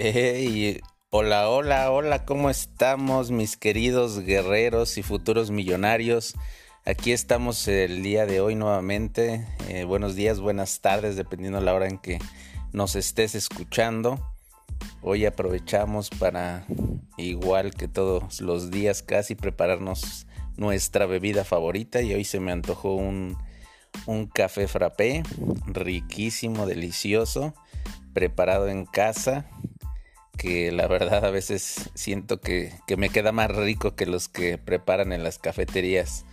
Hey, hola, hola, hola, ¿cómo estamos mis queridos guerreros y futuros millonarios? Aquí estamos el día de hoy nuevamente. Eh, buenos días, buenas tardes, dependiendo de la hora en que nos estés escuchando. Hoy aprovechamos para, igual que todos los días, casi prepararnos nuestra bebida favorita y hoy se me antojó un, un café frappé riquísimo, delicioso, preparado en casa que la verdad a veces siento que, me queda más rico que los que preparan en las cafeterías.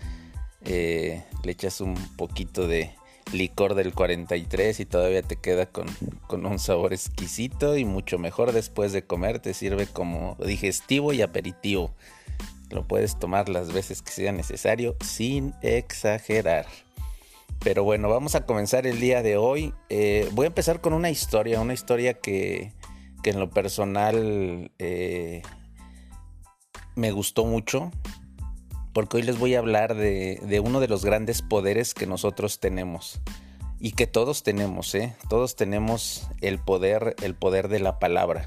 Eh, le echas un poquito de licor del 43 y todavía te queda con, con, un sabor exquisito y mucho mejor después de comer. Te sirve como digestivo y aperitivo. Lo puedes tomar las veces que sea necesario sin exagerar. Pero bueno, vamos a comenzar el día de hoy. Eh, voy a empezar con una historia, una historia que, que en lo personal eh, me gustó mucho, porque hoy les voy a hablar de, uno de los grandes poderes que nosotros tenemos y que todos tenemos, ¿eh? Todos tenemos el poder, el poder de la palabra.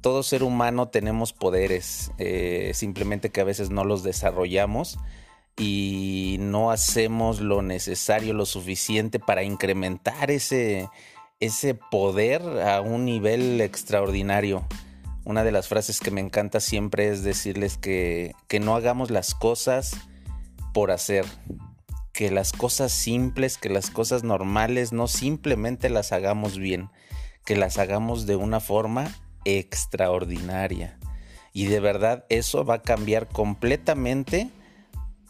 Todo ser humano tenemos poderes, eh, simplemente que a veces no los desarrollamos y no hacemos lo necesario, lo suficiente para incrementar ese, ese poder a un nivel extraordinario. Una de las frases que me encanta siempre es decirles que, que no hagamos las cosas por hacer, que las cosas simples, que las cosas normales no simplemente las hagamos bien, que las hagamos de una forma extraordinaria. Y de verdad eso va a cambiar completamente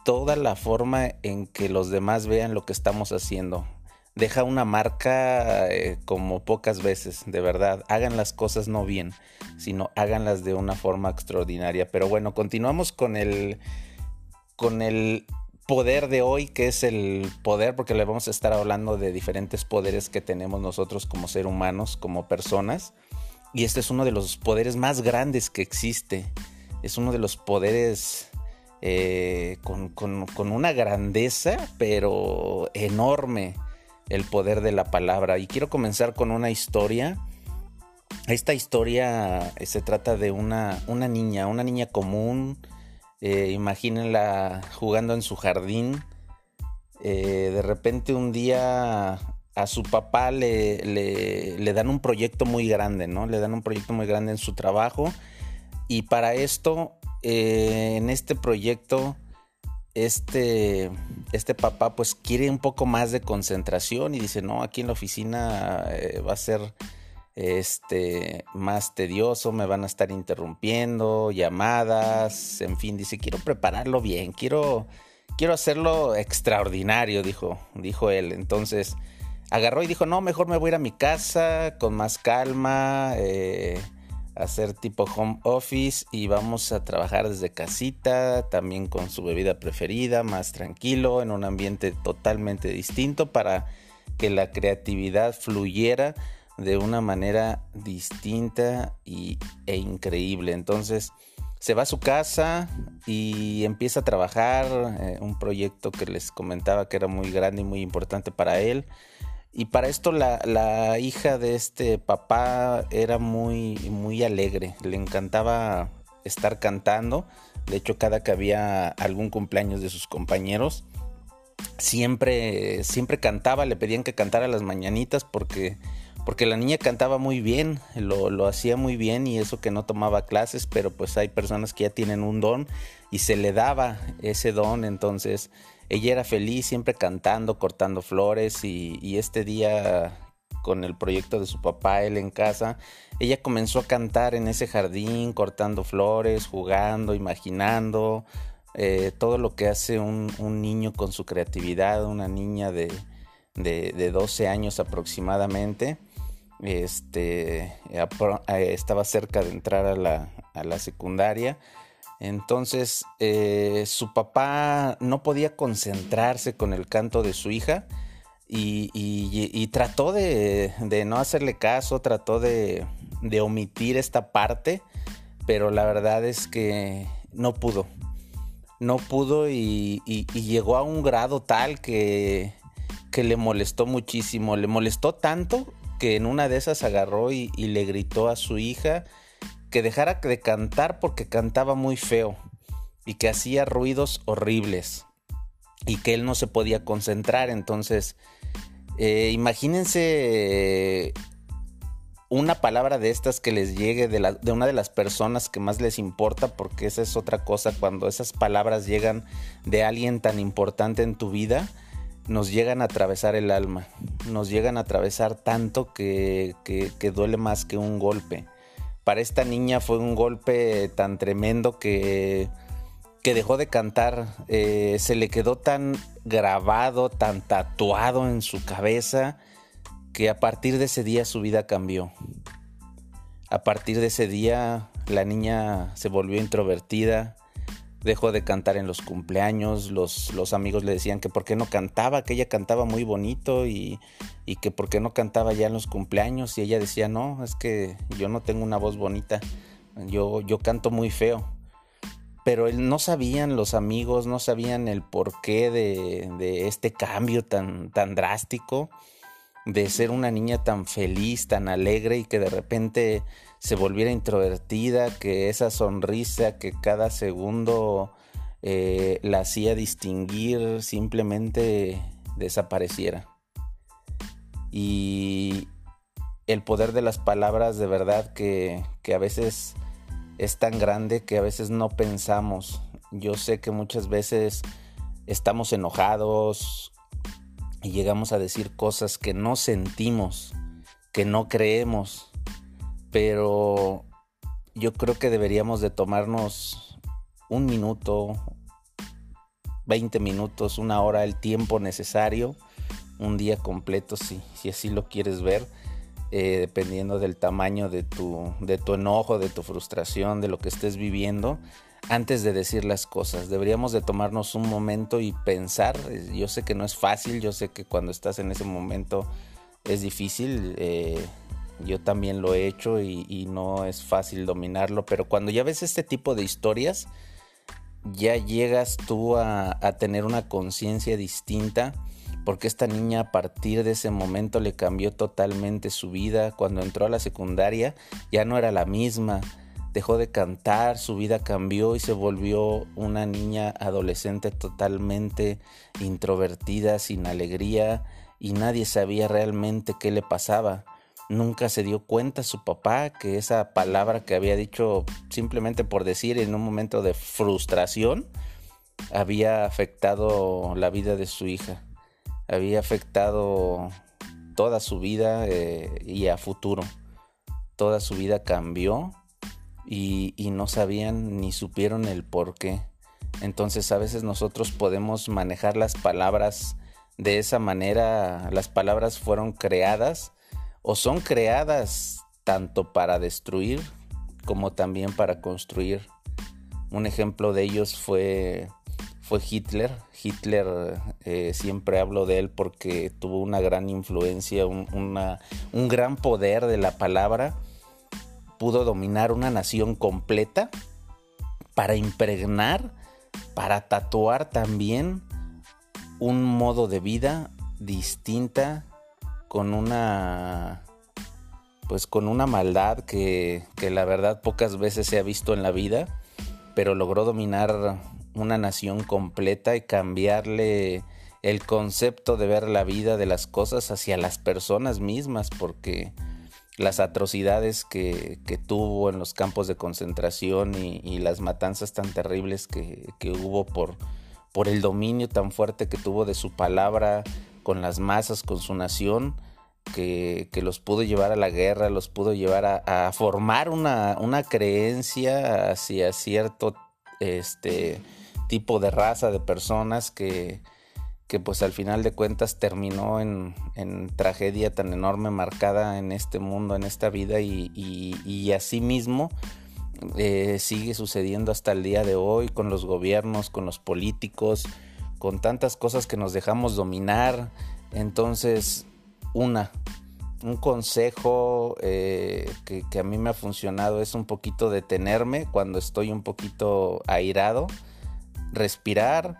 toda la forma en que los demás vean lo que estamos haciendo deja una marca eh, como pocas veces, de verdad. Hagan las cosas no bien, sino háganlas de una forma extraordinaria. Pero bueno, continuamos con el con el poder de hoy, que es el poder, porque le vamos a estar hablando de diferentes poderes que tenemos nosotros como seres humanos, como personas. Y este es uno de los poderes más grandes que existe. Es uno de los poderes eh, con, con una grandeza, pero enorme el poder de la palabra. Y quiero comenzar con una historia. Esta historia eh, se trata de una, una niña, una niña común. Eh, imagínenla jugando en su jardín. Eh, de repente un día a su papá le, le, dan un proyecto muy grande, ¿no? Le dan un proyecto muy grande en su trabajo. Y para esto, en este proyecto, este, este papá pues quiere un poco más de concentración y dice, no, aquí en la oficina eh, va a ser este más tedioso, me van a estar interrumpiendo, llamadas, en fin, dice, quiero prepararlo bien, quiero, quiero hacerlo extraordinario, dijo, dijo él. Entonces agarró y dijo, no, mejor me voy a ir a mi casa con más calma. Eh, hacer tipo home office y vamos a trabajar desde casita, también con su bebida preferida, más tranquilo, en un ambiente totalmente distinto para que la creatividad fluyera de una manera distinta y, e increíble. Entonces se va a su casa y empieza a trabajar eh, un proyecto que les comentaba que era muy grande y muy importante para él. Y para esto la, hija de este papá era muy, muy alegre, le encantaba estar cantando. De hecho, cada que había algún cumpleaños de sus compañeros, siempre, siempre cantaba, le pedían que cantara las mañanitas porque, porque la niña cantaba muy bien, lo, lo hacía muy bien y eso que no tomaba clases, pero pues hay personas que ya tienen un don y se le daba ese don, entonces ella era feliz siempre cantando, cortando flores y, este día con el proyecto de su papá, él en casa, ella comenzó a cantar en ese jardín, cortando flores, jugando, imaginando, eh, todo lo que hace un, niño con su creatividad, una niña de, de, 12 años aproximadamente. Este, eh, estaba cerca de entrar a la, a la secundaria entonces eh, su papá no podía concentrarse con el canto de su hija y, trató de, no hacerle caso, trató de, omitir esta parte, pero la verdad es que no pudo. No pudo y, llegó a un grado tal que, que le molestó muchísimo. Le molestó tanto que en una de esas agarró y, y le gritó a su hija que dejara de cantar porque cantaba muy feo y que hacía ruidos horribles y que él no se podía concentrar. Entonces, eh, imagínense una palabra de estas que les llegue de, de, una de las personas que más les importa, porque esa es otra cosa, cuando esas palabras llegan de alguien tan importante en tu vida, nos llegan a atravesar el alma, nos llegan a atravesar tanto que, que duele más que un golpe. Para esta niña fue un golpe tan tremendo que que dejó de cantar, eh, se le quedó tan grabado, tan tatuado en su cabeza, que a partir de ese día su vida cambió. A partir de ese día la niña se volvió introvertida, dejó de cantar en los cumpleaños, los, los amigos le decían que por qué no cantaba, que ella cantaba muy bonito y, y que por qué no cantaba ya en los cumpleaños y ella decía, no, es que yo no tengo una voz bonita, yo, yo canto muy feo pero no sabían los amigos, no sabían el porqué de, de este cambio tan, tan drástico, de ser una niña tan feliz, tan alegre y que de repente se volviera introvertida, que esa sonrisa que cada segundo eh, la hacía distinguir simplemente desapareciera. Y el poder de las palabras de verdad que, que a veces es tan grande que a veces no pensamos. Yo sé que muchas veces estamos enojados y llegamos a decir cosas que no sentimos, que no creemos, pero yo creo que deberíamos de tomarnos un minuto, 20 minutos, una hora, el tiempo necesario, un día completo si, así lo quieres ver eh, dependiendo del tamaño de tu, de tu enojo, de tu frustración, de lo que estés viviendo, antes de decir las cosas. Deberíamos de tomarnos un momento y pensar. Yo sé que no es fácil, yo sé que cuando estás en ese momento es difícil. Eh, yo también lo he hecho y, no es fácil dominarlo, pero cuando ya ves este tipo de historias, ya llegas tú a tener una conciencia distinta porque esta niña a partir de ese momento le cambió totalmente su vida. Cuando entró a la secundaria ya no era la misma, dejó de cantar, su vida cambió y se volvió una niña adolescente totalmente introvertida, sin alegría y nadie sabía realmente qué le pasaba. Nunca se dio cuenta su papá que esa palabra que había dicho simplemente por decir en un momento de frustración había afectado la vida de su hija había afectado toda su vida eh, y a futuro. Toda su vida cambió y, y, no sabían ni supieron el por qué. Entonces a veces nosotros podemos manejar las palabras de esa manera. Las palabras fueron creadas o son creadas tanto para destruir como también para construir. Un ejemplo de ellos fue fue Hitler. Hitler eh, siempre hablo de él porque tuvo una gran influencia, un, un gran poder de la palabra. Pudo dominar una nación completa para impregnar, para tatuar también un modo de vida distinta con una pues con una maldad que, que la verdad pocas veces se ha visto en la vida pero logró dominar una nación completa y cambiarle el concepto de ver la vida de las cosas hacia las personas mismas, porque las atrocidades que, tuvo en los campos de concentración y, las matanzas tan terribles que, hubo por, por el dominio tan fuerte que tuvo de su palabra con las masas, con su nación, que, los pudo llevar a la guerra, los pudo llevar a, formar una, una, creencia hacia cierto este, tipo de raza de personas que, que pues al final de cuentas terminó en, tragedia tan enorme marcada en este mundo, en esta vida y, y, así mismo eh, sigue sucediendo hasta el día de hoy con los gobiernos, con los políticos, con tantas cosas que nos dejamos dominar. Entonces, una, un consejo eh, que, que, a mí me ha funcionado es un poquito detenerme cuando estoy un poquito airado respirar.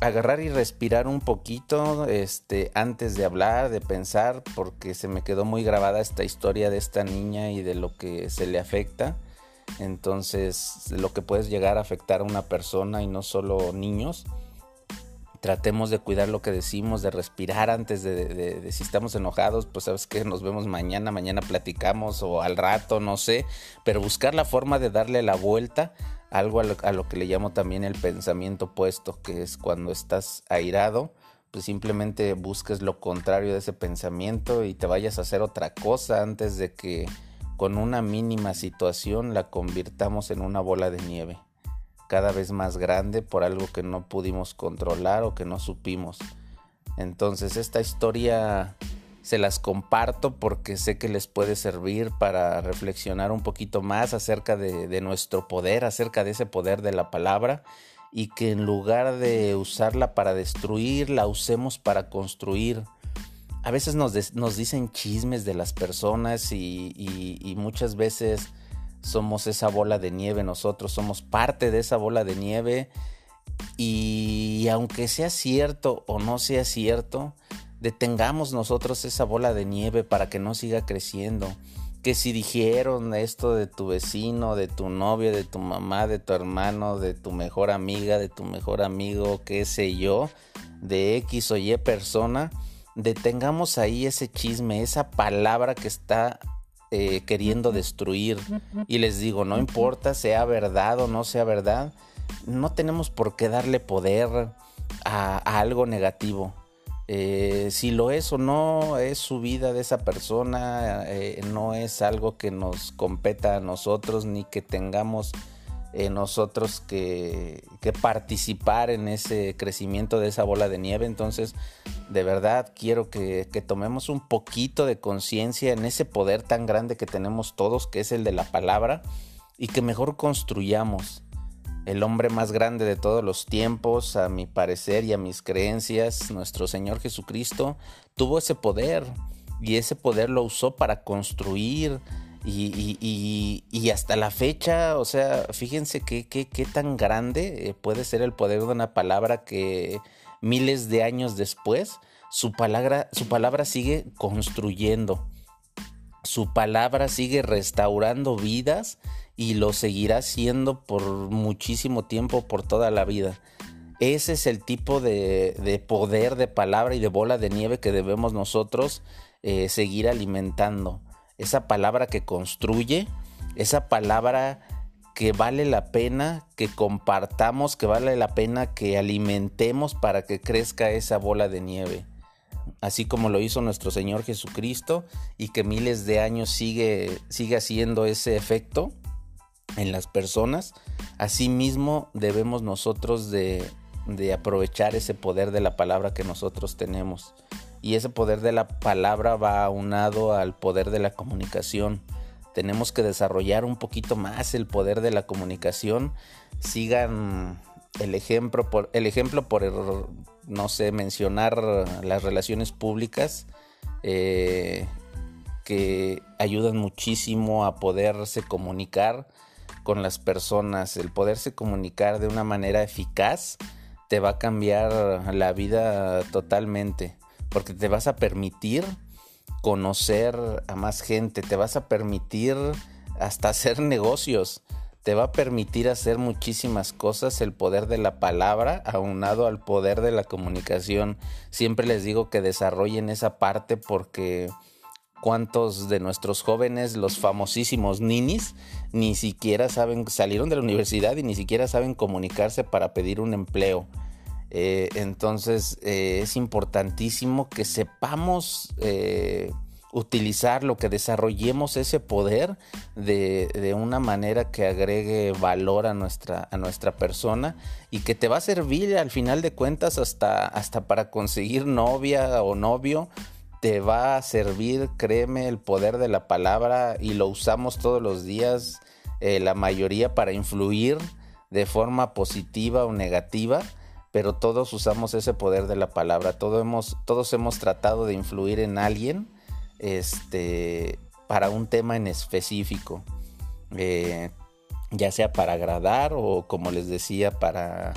agarrar y respirar un poquito este, antes de hablar, de pensar, porque se me quedó muy grabada esta historia de esta niña y de lo que se le afecta. Entonces, lo que puede llegar a afectar a una persona y no solo niños. Tratemos de cuidar lo que decimos, de respirar antes de, si estamos enojados, pues sabes que nos vemos mañana, mañana platicamos o al rato, no sé, pero buscar la forma de darle la vuelta algo a lo, que le llamo también el pensamiento opuesto, que es cuando estás airado, pues simplemente busques lo contrario de ese pensamiento y te vayas a hacer otra cosa antes de que con una mínima situación la convirtamos en una bola de nieve, cada vez más grande por algo que no pudimos controlar o que no supimos. Entonces esta historia se las comparto porque sé que les puede servir para reflexionar un poquito más acerca de, nuestro poder, acerca de ese poder de la palabra y que en lugar de usarla para destruir, la usemos para construir. A veces nos, dicen chismes de las personas y muchas veces somos esa bola de nieve, nosotros somos parte de esa bola de nieve y aunque sea cierto o no sea cierto, detengamos nosotros esa bola de nieve para que no siga creciendo. Que si dijeron esto de tu vecino, de tu novio, de tu mamá, de tu hermano, de tu mejor amiga, de tu mejor amigo, qué sé yo, de X o Y persona, detengamos ahí ese chisme, esa palabra que está eh, queriendo destruir. Y les digo, no importa sea verdad o no sea verdad, no tenemos por qué darle poder a algo negativo eh, si lo es o no, es su vida de esa persona, eh, no es algo que nos competa a nosotros ni que tengamos nosotros que, participar en ese crecimiento de esa bola de nieve. Entonces, de verdad quiero que, que tomemos un poquito de conciencia en ese poder tan grande que tenemos todos, que es el de la palabra, y que mejor construyamos el hombre más grande de todos los tiempos, a mi parecer y a mis creencias, nuestro Señor Jesucristo, tuvo ese poder y ese poder lo usó para construir y, hasta la fecha, o sea, fíjense qué tan grande eh, puede ser el poder de una palabra que miles de años después, su palabra, su palabra sigue construyendo, su palabra sigue restaurando vidas y lo seguirá siendo por muchísimo tiempo, por toda la vida. Ese es el tipo de, poder de palabra y de bola de nieve que debemos nosotros eh, seguir alimentando. Esa palabra que construye, esa palabra que vale la pena que compartamos, que vale la pena que alimentemos para que crezca esa bola de nieve. Así como lo hizo nuestro Señor Jesucristo y que miles de años sigue, sigue haciendo ese efecto en las personas, asimismo debemos nosotros de, aprovechar ese poder de la palabra que nosotros tenemos. Y ese poder de la palabra va aunado al poder de la comunicación. Tenemos que desarrollar un poquito más el poder de la comunicación. Sigan el ejemplo por, el ejemplo por no sé, mencionar las relaciones públicas eh, que ayudan muchísimo a poderse comunicar con las personas, el poderse comunicar de una manera eficaz, te va a cambiar la vida totalmente, porque te vas a permitir conocer a más gente, te vas a permitir hasta hacer negocios, te va a permitir hacer muchísimas cosas el poder de la palabra aunado al poder de la comunicación. Siempre les digo que desarrollen esa parte porque cuántos de nuestros jóvenes, los famosísimos ninis, ni siquiera saben, salieron de la universidad y ni siquiera saben comunicarse para pedir un empleo. Eh, entonces eh, es importantísimo que sepamos eh, utilizar lo que desarrollemos ese poder de, una manera que agregue valor a nuestra, a nuestra persona y que te va a servir al final de cuentas hasta, hasta para conseguir novia o novio te va a servir, créeme, el poder de la palabra y lo usamos todos los días, la mayoría para influir de forma positiva o negativa, pero todos usamos ese poder de la palabra, todos hemos, todos hemos tratado de influir en alguien este, para un tema en específico, eh, ya sea para agradar o como les decía, para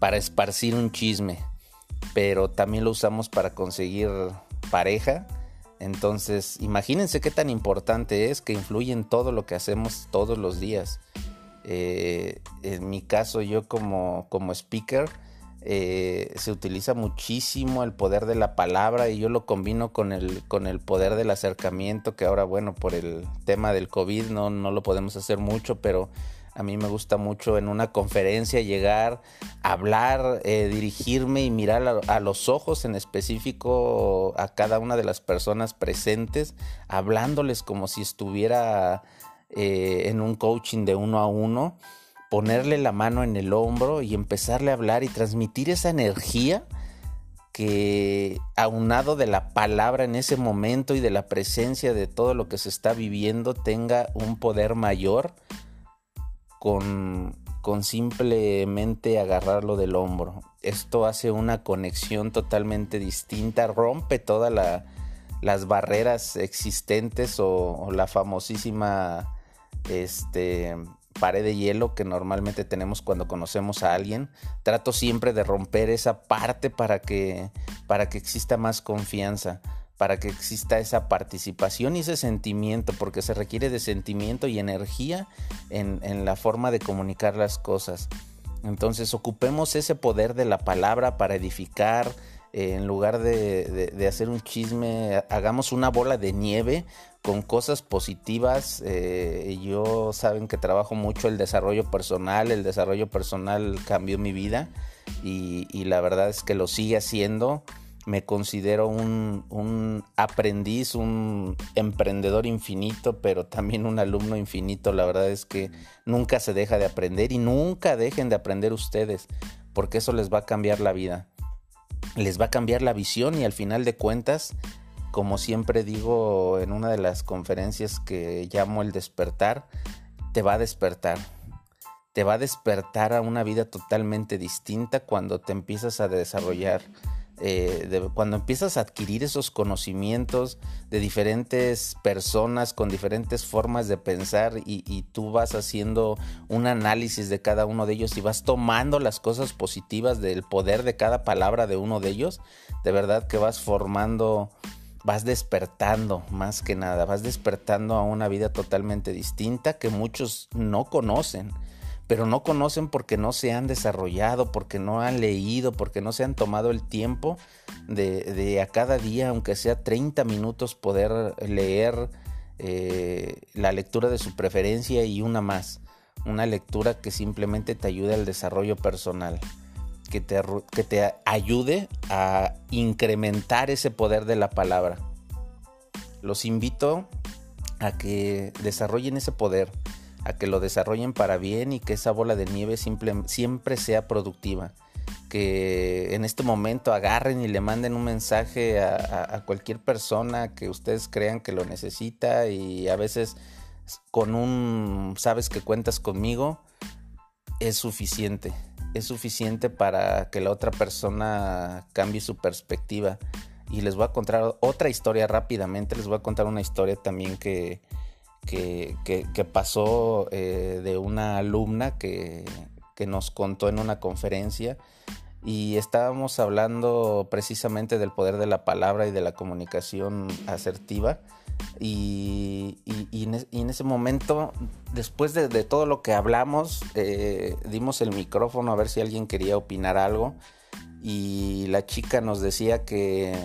para esparcir un chisme, pero también lo usamos para conseguir pareja. Entonces, imagínense qué tan importante es que influye en todo lo que hacemos todos los días. Eh, en mi caso, yo como, como speaker, eh, se utiliza muchísimo el poder de la palabra y yo lo combino con el, con el poder del acercamiento, que ahora, bueno, por el tema del COVID no, no lo podemos hacer mucho, pero a mí me gusta mucho en una conferencia llegar, hablar, eh, dirigirme y mirar a, los ojos en específico a cada una de las personas presentes, hablándoles como si estuviera eh, en un coaching de uno a uno ponerle la mano en el hombro y empezarle a hablar y transmitir esa energía que aunado de la palabra en ese momento y de la presencia de todo lo que se está viviendo tenga un poder mayor con, con simplemente agarrarlo del hombro. Esto hace una conexión totalmente distinta, rompe todas las barreras existentes o, o la famosísima este, pared de hielo que normalmente tenemos cuando conocemos a alguien. Trato siempre de romper esa parte para que, para que exista más confianza, para que exista esa participación y ese sentimiento, porque se requiere de sentimiento y energía en, en la forma de comunicar las cosas. Entonces ocupemos ese poder de la palabra para edificar, eh, en lugar de, hacer un chisme, hagamos una bola de nieve con cosas positivas. Eh, yo saben que trabajo mucho el desarrollo personal, el desarrollo personal cambió mi vida y, la verdad es que lo sigue haciendo. Me considero un, un, aprendiz, un emprendedor infinito, pero también un alumno infinito. La verdad es que nunca se deja de aprender y nunca dejen de aprender ustedes, porque eso les va a cambiar la vida les va a cambiar la visión y al final de cuentas, como siempre digo en una de las conferencias que llamo el despertar, te va a despertar. Te va a despertar a una vida totalmente distinta cuando te empiezas a desarrollar eh, cuando empiezas a adquirir esos conocimientos de diferentes personas con diferentes formas de pensar y, y, tú vas haciendo un análisis de cada uno de ellos y vas tomando las cosas positivas del poder de cada palabra de uno de ellos, de verdad que vas formando, vas despertando más que nada, vas despertando a una vida totalmente distinta que muchos no conocen pero no conocen porque no se han desarrollado, porque no han leído, porque no se han tomado el tiempo de, a cada día, aunque sea 30 minutos, poder leer eh, la lectura de su preferencia y una más. Una lectura que simplemente te ayude al desarrollo personal, que te, que te ayude a incrementar ese poder de la palabra. Los invito a que desarrollen ese poder a que lo desarrollen para bien y que esa bola de nieve siempre sea productiva. Que en este momento agarren y le manden un mensaje a, cualquier persona que ustedes crean que lo necesita y a veces con un sabes que cuentas conmigo es suficiente. Es suficiente para que la otra persona cambie su perspectiva. Y les voy a contar otra historia rápidamente. Les voy a contar una historia también que, que, pasó eh, de una alumna que, nos contó en una conferencia y estábamos hablando precisamente del poder de la palabra y de la comunicación asertiva. Y, en, ese momento, después de, todo lo que hablamos, eh, dimos el micrófono a ver si alguien quería opinar algo. Y la chica nos decía que,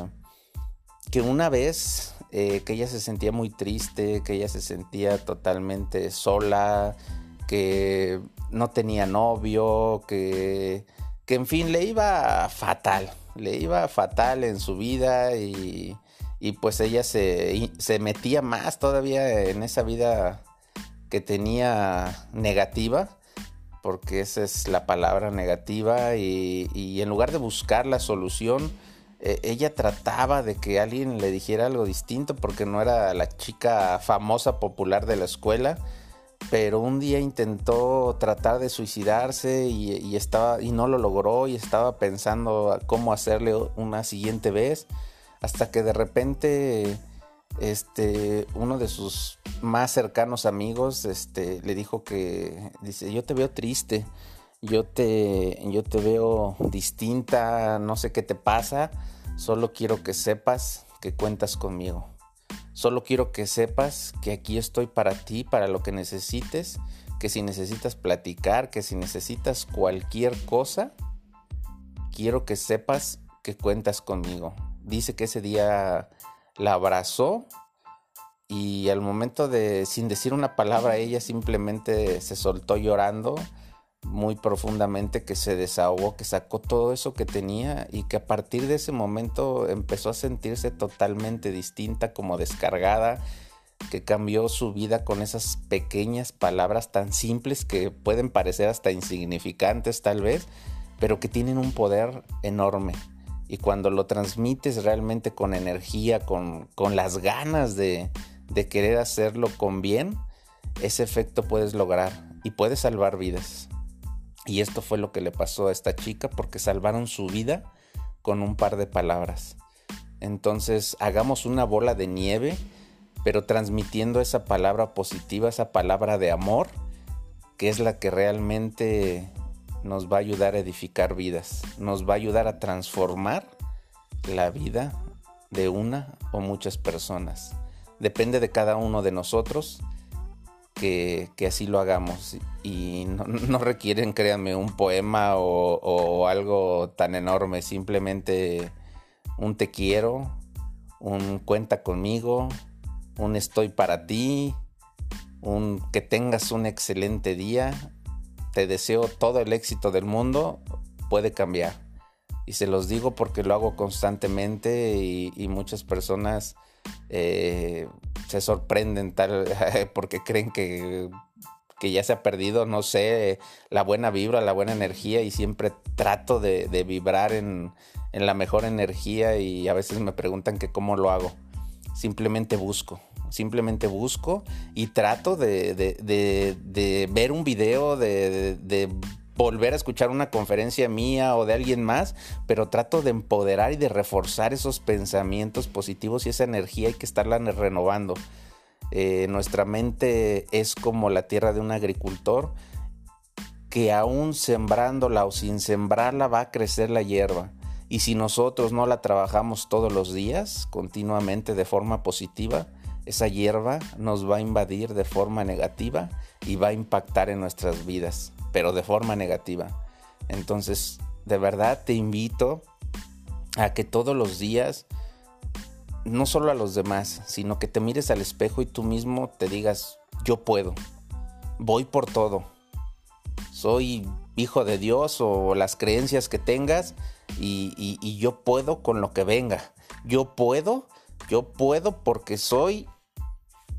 que una vez eh, que ella se sentía muy triste, que ella se sentía totalmente sola, que no tenía novio, que, que en fin le iba fatal, le iba fatal en su vida y, y pues ella se, se metía más todavía en esa vida que tenía negativa porque esa es la palabra negativa y, y, en lugar de buscar la solución eh, ella trataba de que alguien le dijera algo distinto porque no era la chica famosa popular de la escuela, pero un día intentó tratar de suicidarse y, estaba y no lo logró y estaba pensando cómo hacerle una siguiente vez hasta que de repente este uno de sus más cercanos amigos este le dijo que dice yo te veo triste yo te, yo te veo distinta, no sé qué te pasa, solo quiero que sepas que cuentas conmigo. Solo quiero que sepas que aquí estoy para ti, para lo que necesites, que si necesitas platicar, que si necesitas cualquier cosa, quiero que sepas que cuentas conmigo. Dice que ese día la abrazó y al momento de, sin decir una palabra, ella simplemente se soltó llorando muy profundamente, que se desahogó, que sacó todo eso que tenía y que a partir de ese momento empezó a sentirse totalmente distinta, como descargada, que cambió su vida con esas pequeñas palabras tan simples que pueden parecer hasta insignificantes tal vez, pero que tienen un poder enorme. Y cuando lo transmites realmente con energía, con, con las ganas de, de querer hacerlo con bien, ese efecto puedes lograr y puedes salvar vidas. Y esto fue lo que le pasó a esta chica porque salvaron su vida con un par de palabras. Entonces hagamos una bola de nieve, pero transmitiendo esa palabra positiva, esa palabra de amor, que es la que realmente nos va a ayudar a edificar vidas, nos va a ayudar a transformar la vida de una o muchas personas. Depende de cada uno de nosotros que, así lo hagamos. Y no, requieren, créanme, un poema o, algo tan enorme. Simplemente un te quiero, un cuenta conmigo, un estoy para ti, un que tengas un excelente día. Te deseo todo el éxito del mundo. Puede cambiar. Y se los digo porque lo hago constantemente y muchas personas eh, se sorprenden tal porque creen que, que, ya se ha perdido, no sé, la buena vibra, la buena energía y siempre trato de, vibrar en, la mejor energía y a veces me preguntan cómo lo hago. Simplemente busco, simplemente busco y trato de, de ver un video, de, volver a escuchar una conferencia mía o de alguien más, pero trato de empoderar y de reforzar esos pensamientos positivos y esa energía hay que estarla renovando. Eh, nuestra mente es como la tierra de un agricultor que aún sembrándola o sin sembrarla va a crecer la hierba. Y si nosotros no la trabajamos todos los días, continuamente de forma positiva, esa hierba nos va a invadir de forma negativa y va a impactar en nuestras vidas pero de forma negativa. Entonces, de verdad te invito a que todos los días, no solo a los demás, sino que te mires al espejo y tú mismo te digas, yo puedo, voy por todo, soy hijo de Dios o las creencias que tengas y, y yo puedo con lo que venga, yo puedo, yo puedo porque soy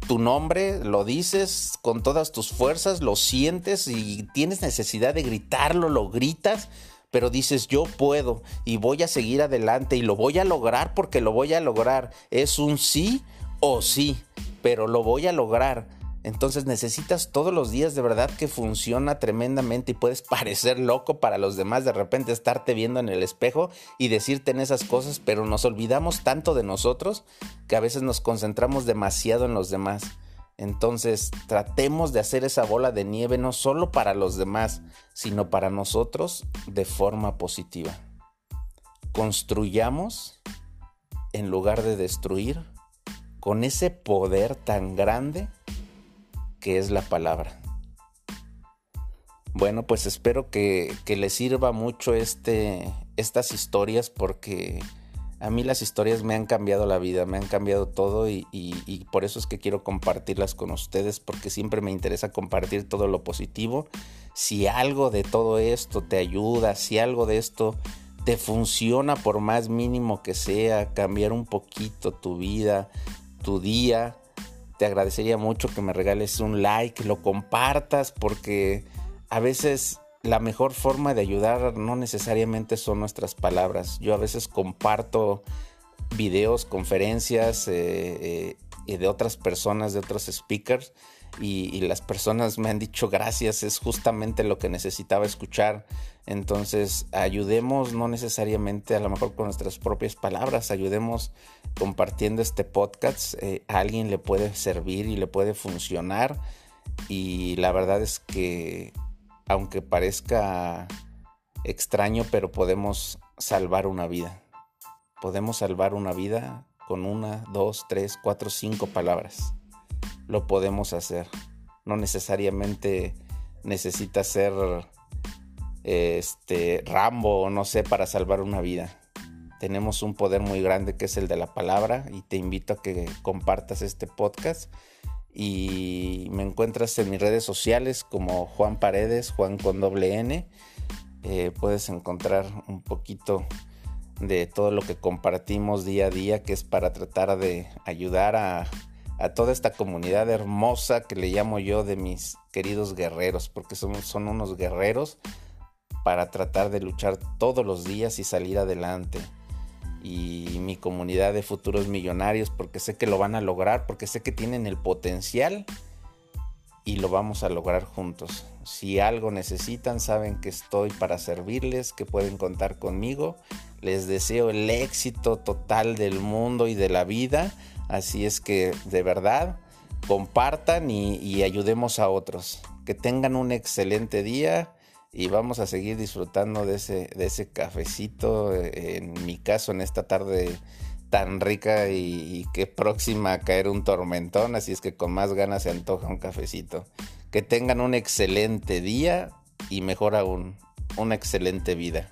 tu nombre, lo dices con todas tus fuerzas, lo sientes y tienes necesidad de gritarlo, lo gritas, pero dices yo puedo y voy a seguir adelante y lo voy a lograr porque lo voy a lograr. Es un sí o sí, pero lo voy a lograr. Entonces necesitas todos los días de verdad que funciona tremendamente y puedes parecer loco para los demás de repente estarte viendo en el espejo y decirte en esas cosas, pero nos olvidamos tanto de nosotros que a veces nos concentramos demasiado en los demás. Entonces tratemos de hacer esa bola de nieve no solo para los demás, sino para nosotros de forma positiva. Construyamos en lugar de destruir con ese poder tan grande que es la palabra. Bueno, pues espero que, que les sirva mucho este, estas historias porque a mí las historias me han cambiado la vida, me han cambiado todo y, y, por eso es que quiero compartirlas con ustedes porque siempre me interesa compartir todo lo positivo. Si algo de todo esto te ayuda, si algo de esto te funciona por más mínimo que sea, cambiar un poquito tu vida, tu día, te agradecería mucho que me regales un like, lo compartas, porque a veces la mejor forma de ayudar no necesariamente son nuestras palabras. Yo a veces comparto videos, conferencias eh, eh, de otras personas, de otros speakers, y, las personas me han dicho gracias, es justamente lo que necesitaba escuchar. Entonces, ayudemos no necesariamente a lo mejor con nuestras propias palabras, ayudemos compartiendo este podcast. Eh, alguien le puede servir y le puede funcionar. Y la verdad es que aunque parezca extraño, pero podemos salvar una vida. Podemos salvar una vida con una, dos, tres, cuatro, cinco palabras. Lo podemos hacer. No necesariamente necesita ser este Rambo o no sé para salvar una vida. Tenemos un poder muy grande que es el de la palabra y te invito a que compartas este podcast y me encuentras en mis redes sociales como Juan Paredes, Juan con doble N. Eh, puedes encontrar un poquito de todo lo que compartimos día a día, que es para tratar de ayudar a, toda esta comunidad hermosa que le llamo yo de mis queridos guerreros, porque son, son unos guerreros para tratar de luchar todos los días y salir adelante y mi comunidad de futuros millonarios porque sé que lo van a lograr, porque sé que tienen el potencial y lo vamos a lograr juntos. Si algo necesitan, saben que estoy para servirles, que pueden contar conmigo. Les deseo el éxito total del mundo y de la vida. Así es que de verdad compartan y, ayudemos a otros. Que tengan un excelente día y vamos a seguir disfrutando de ese, de ese cafecito, eh, en mi caso en esta tarde tan rica y, que próxima a caer un tormentón, así es que con más ganas se antoja un cafecito. Que tengan un excelente día y mejor aún, una excelente vida.